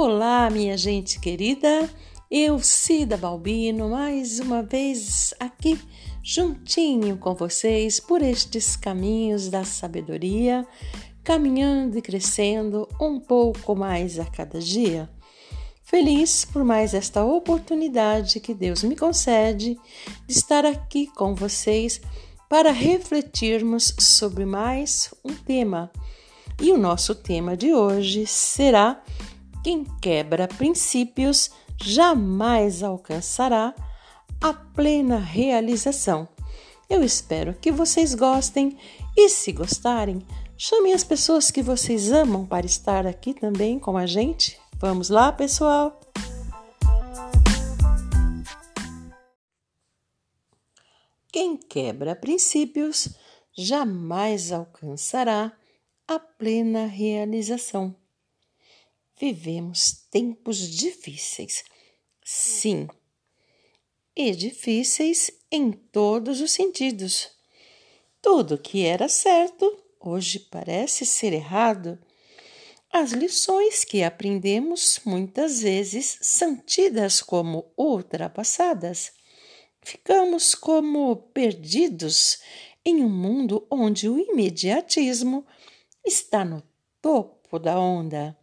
Olá, minha gente querida. Eu, Cida Balbino, mais uma vez aqui juntinho com vocês por estes caminhos da sabedoria, caminhando e crescendo um pouco mais a cada dia. Feliz por mais esta oportunidade que Deus me concede de estar aqui com vocês para refletirmos sobre mais um tema. E o nosso tema de hoje será quem quebra princípios jamais alcançará a plena realização. Eu espero que vocês gostem e, se gostarem, chamem as pessoas que vocês amam para estar aqui também com a gente. Vamos lá, pessoal? Quem quebra princípios jamais alcançará a plena realização. Vivemos tempos difíceis, sim, e difíceis em todos os sentidos. Tudo que era certo hoje parece ser errado. As lições que aprendemos muitas vezes são tidas como ultrapassadas. Ficamos como perdidos em um mundo onde o imediatismo está no topo da onda.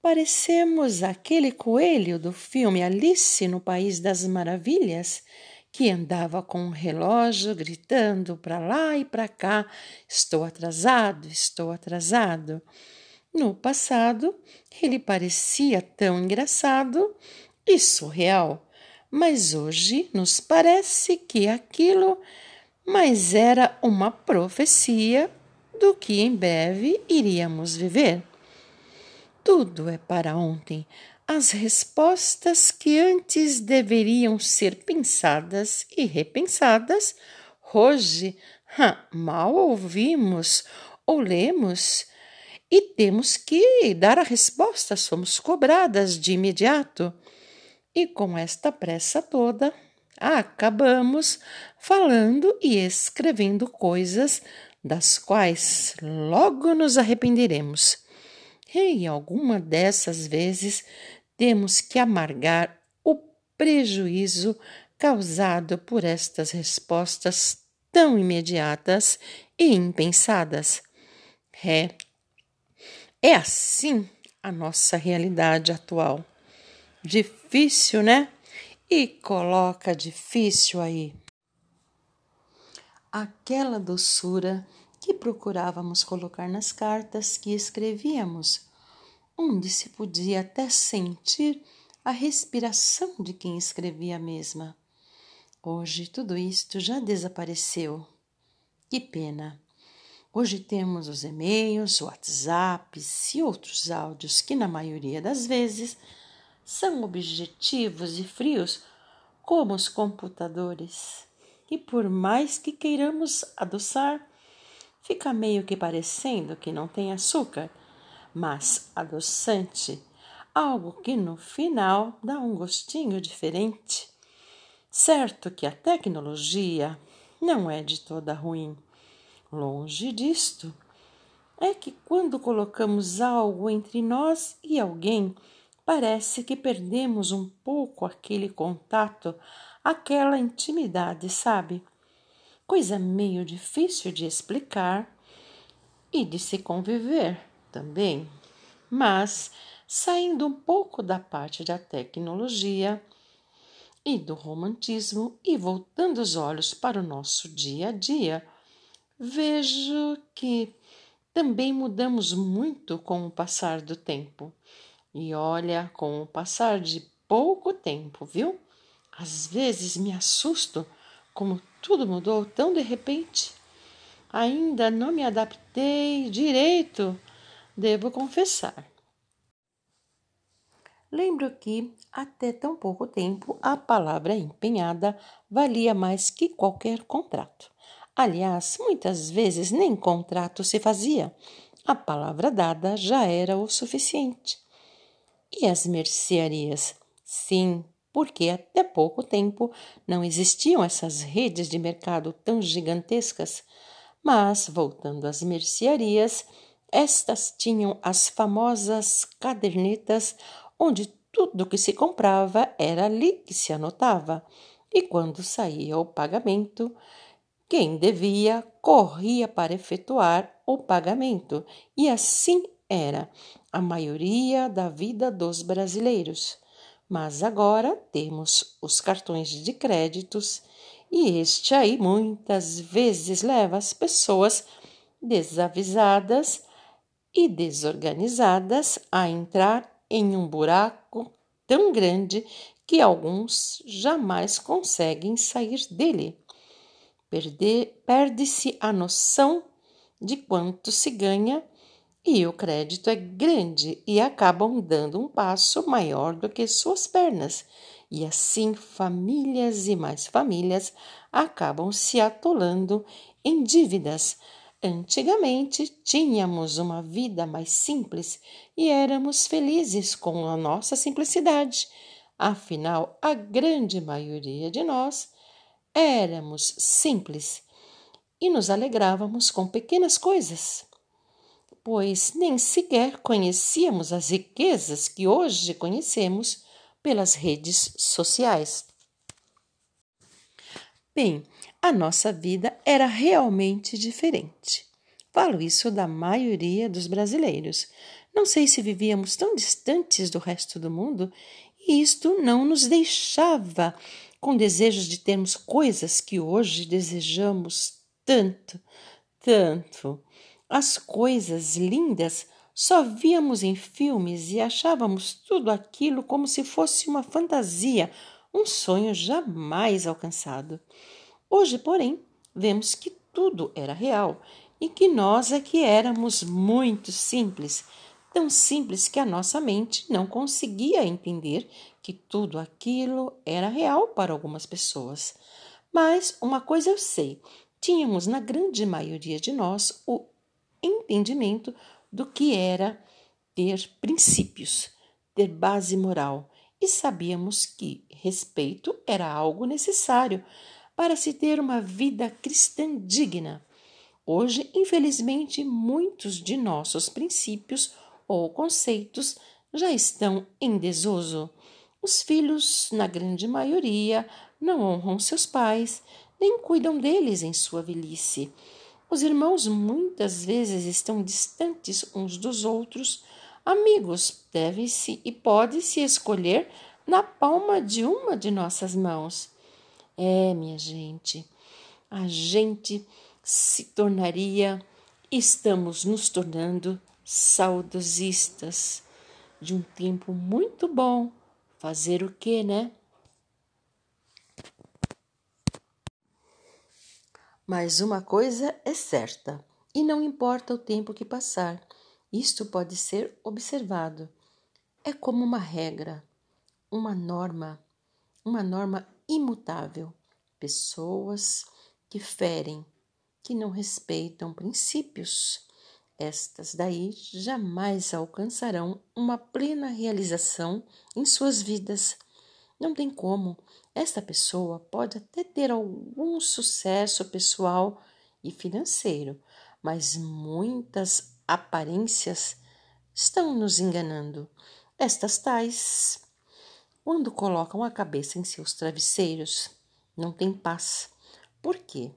Parecemos aquele coelho do filme Alice no País das Maravilhas, que andava com um relógio gritando para lá e para cá: Estou atrasado, estou atrasado. No passado, ele parecia tão engraçado e surreal, mas hoje nos parece que aquilo mais era uma profecia do que em breve iríamos viver. Tudo é para ontem. As respostas que antes deveriam ser pensadas e repensadas, hoje mal ouvimos ou lemos e temos que dar a resposta, somos cobradas de imediato. E com esta pressa toda, acabamos falando e escrevendo coisas das quais logo nos arrependeremos. E alguma dessas vezes temos que amargar o prejuízo causado por estas respostas tão imediatas e impensadas. É, é assim a nossa realidade atual. Difícil, né? E coloca difícil aí. Aquela doçura que procurávamos colocar nas cartas que escrevíamos, onde se podia até sentir a respiração de quem escrevia a mesma. Hoje tudo isto já desapareceu. Que pena! Hoje temos os e-mails, WhatsApps e outros áudios que, na maioria das vezes, são objetivos e frios como os computadores. E por mais que queiramos adoçar, fica meio que parecendo que não tem açúcar, mas adoçante, algo que no final dá um gostinho diferente. Certo que a tecnologia não é de toda ruim. Longe disto. É que quando colocamos algo entre nós e alguém, parece que perdemos um pouco aquele contato, aquela intimidade, sabe? Coisa meio difícil de explicar e de se conviver também. Mas, saindo um pouco da parte da tecnologia e do romantismo e voltando os olhos para o nosso dia a dia, vejo que também mudamos muito com o passar do tempo. E olha, com o passar de pouco tempo, viu? Às vezes me assusto como tudo mudou tão de repente. Ainda não me adaptei direito, devo confessar. Lembro que, até tão pouco tempo, a palavra empenhada valia mais que qualquer contrato. Aliás, muitas vezes nem contrato se fazia. A palavra dada já era o suficiente. E as mercearias? Sim, porque até pouco tempo não existiam essas redes de mercado tão gigantescas. Mas, voltando às mercearias, Estas tinham as famosas cadernetas onde tudo que se comprava era ali que se anotava. E quando saía o pagamento, quem devia corria para efetuar o pagamento, e assim era a maioria da vida dos brasileiros. Mas agora temos os cartões de créditos e este aí muitas vezes leva as pessoas desavisadas e desorganizadas a entrar em um buraco tão grande que alguns jamais conseguem sair dele. Perde-se a noção de quanto se ganha e o crédito é grande e acabam dando um passo maior do que suas pernas. E assim famílias e mais famílias acabam se atolando em dívidas Antigamente tínhamos uma vida mais simples e éramos felizes com a nossa simplicidade. Afinal, a grande maioria de nós éramos simples e nos alegrávamos com pequenas coisas, pois nem sequer conhecíamos as riquezas que hoje conhecemos pelas redes sociais. Bem, a nossa vida era realmente diferente. Falo isso da maioria dos brasileiros. Não sei se vivíamos tão distantes do resto do mundo e isto não nos deixava com desejos de termos coisas que hoje desejamos tanto, tanto. As coisas lindas só víamos em filmes e achávamos tudo aquilo como se fosse uma fantasia, um sonho jamais alcançado. Hoje, porém, vemos que tudo era real e que nós é que éramos muito simples, tão simples que a nossa mente não conseguia entender que tudo aquilo era real para algumas pessoas. Mas uma coisa eu sei: tínhamos na grande maioria de nós o entendimento do que era ter princípios, ter base moral, e sabíamos que respeito era algo necessário para se ter uma vida cristã digna. Hoje, infelizmente, muitos de nossos princípios ou conceitos já estão em desuso. Os filhos, na grande maioria, não honram seus pais, nem cuidam deles em sua velhice. Os irmãos muitas vezes estão distantes uns dos outros. Amigos devem-se e pode-se escolher na palma de uma de nossas mãos. É, minha gente, a gente se tornaria, estamos nos tornando saudosistas de um tempo muito bom. Fazer o que, né? Mas uma coisa é certa, e não importa o tempo que passar, isto pode ser observado. É como uma regra, uma norma, uma norma imutável, pessoas que ferem, que não respeitam princípios. Estas daí jamais alcançarão uma plena realização em suas vidas. Não tem como. Esta pessoa pode até ter algum sucesso pessoal e financeiro, mas muitas aparências estão nos enganando. Estas tais quando colocam a cabeça em seus travesseiros, não têm paz. Por quê?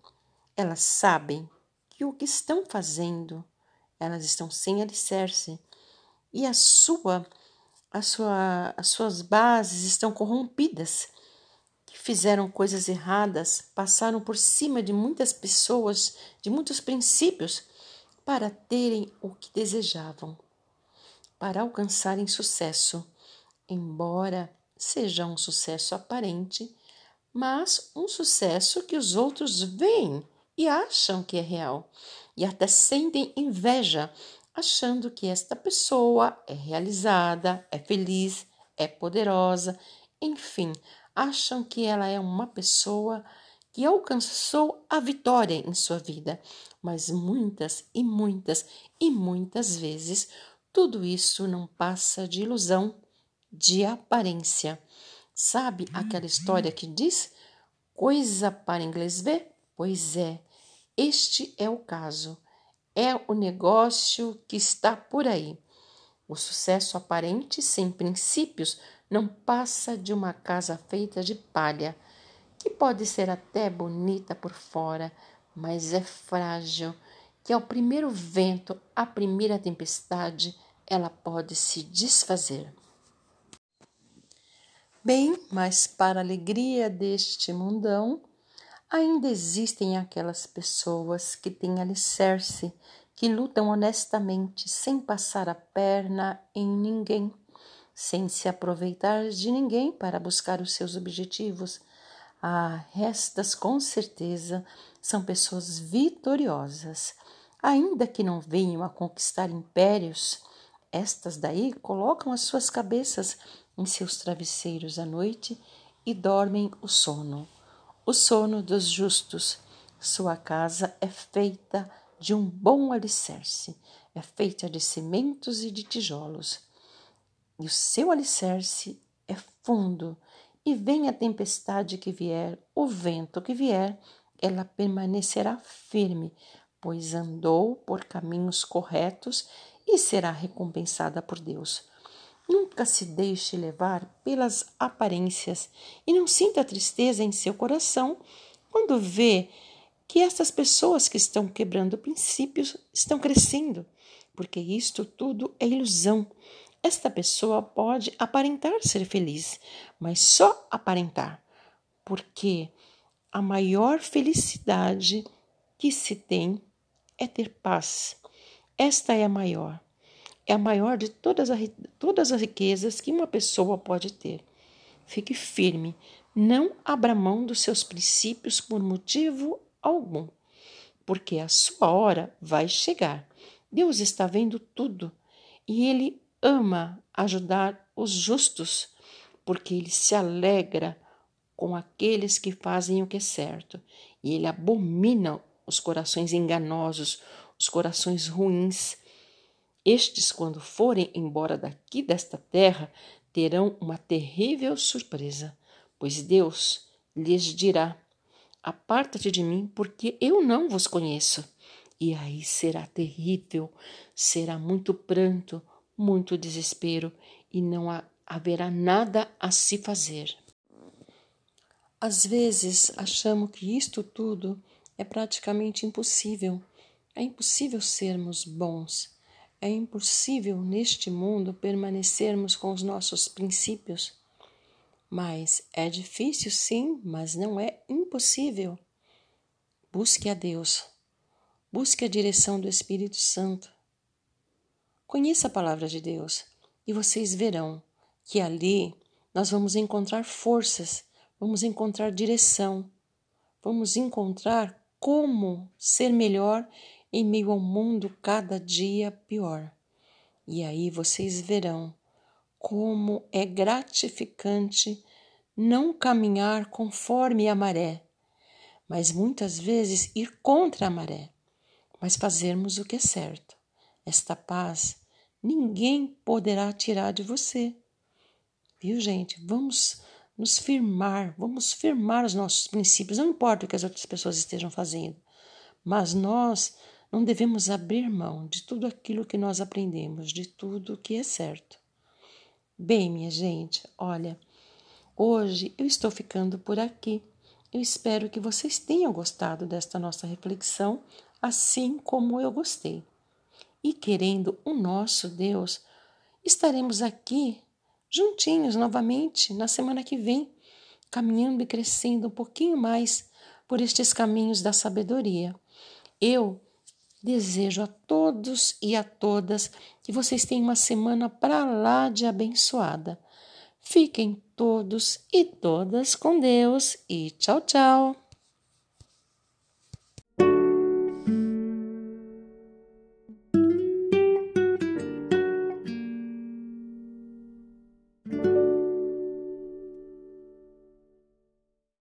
Elas sabem que o que estão fazendo, elas estão sem alicerce e a sua, a sua, as suas bases estão corrompidas, que fizeram coisas erradas, passaram por cima de muitas pessoas, de muitos princípios, para terem o que desejavam, para alcançarem sucesso, embora seja um sucesso aparente, mas um sucesso que os outros veem e acham que é real, e até sentem inveja, achando que esta pessoa é realizada, é feliz, é poderosa, enfim, acham que ela é uma pessoa que alcançou a vitória em sua vida, mas muitas e muitas e muitas vezes tudo isso não passa de ilusão de aparência. Sabe aquela história que diz coisa para inglês ver? Pois é, este é o caso. É o negócio que está por aí. O sucesso aparente sem princípios não passa de uma casa feita de palha, que pode ser até bonita por fora, mas é frágil, que ao primeiro vento, à primeira tempestade, ela pode se desfazer. Bem, mas para a alegria deste mundão, ainda existem aquelas pessoas que têm alicerce, que lutam honestamente, sem passar a perna em ninguém, sem se aproveitar de ninguém para buscar os seus objetivos. Ah, estas com certeza são pessoas vitoriosas. Ainda que não venham a conquistar impérios, estas daí colocam as suas cabeças em seus travesseiros à noite e dormem o sono, o sono dos justos. Sua casa é feita de um bom alicerce, é feita de cimentos e de tijolos. E o seu alicerce é fundo, e vem a tempestade que vier, o vento que vier, ela permanecerá firme, pois andou por caminhos corretos e será recompensada por Deus. Nunca se deixe levar pelas aparências e não sinta tristeza em seu coração quando vê que essas pessoas que estão quebrando princípios estão crescendo, porque isto tudo é ilusão. Esta pessoa pode aparentar ser feliz, mas só aparentar, porque a maior felicidade que se tem é ter paz. Esta é a maior é a maior de todas, a, todas as riquezas que uma pessoa pode ter. Fique firme, não abra mão dos seus princípios por motivo algum, porque a sua hora vai chegar. Deus está vendo tudo e Ele ama ajudar os justos, porque Ele se alegra com aqueles que fazem o que é certo e Ele abomina os corações enganosos, os corações ruins estes, quando forem embora daqui desta terra, terão uma terrível surpresa, pois Deus lhes dirá: Aparta-te de mim, porque eu não vos conheço. E aí será terrível, será muito pranto, muito desespero, e não haverá nada a se fazer. Às vezes achamos que isto tudo é praticamente impossível. É impossível sermos bons é impossível neste mundo permanecermos com os nossos princípios. Mas é difícil, sim, mas não é impossível. Busque a Deus. Busque a direção do Espírito Santo. Conheça a palavra de Deus e vocês verão que ali nós vamos encontrar forças, vamos encontrar direção, vamos encontrar como ser melhor em meio ao mundo cada dia pior. E aí vocês verão como é gratificante não caminhar conforme a maré, mas muitas vezes ir contra a maré, mas fazermos o que é certo. Esta paz ninguém poderá tirar de você. Viu, gente? Vamos nos firmar, vamos firmar os nossos princípios, não importa o que as outras pessoas estejam fazendo, mas nós não devemos abrir mão de tudo aquilo que nós aprendemos, de tudo que é certo. Bem, minha gente, olha, hoje eu estou ficando por aqui. Eu espero que vocês tenham gostado desta nossa reflexão, assim como eu gostei. E querendo o nosso Deus, estaremos aqui juntinhos novamente na semana que vem, caminhando e crescendo um pouquinho mais por estes caminhos da sabedoria. Eu Desejo a todos e a todas que vocês tenham uma semana para lá de abençoada. Fiquem todos e todas com Deus e tchau, tchau.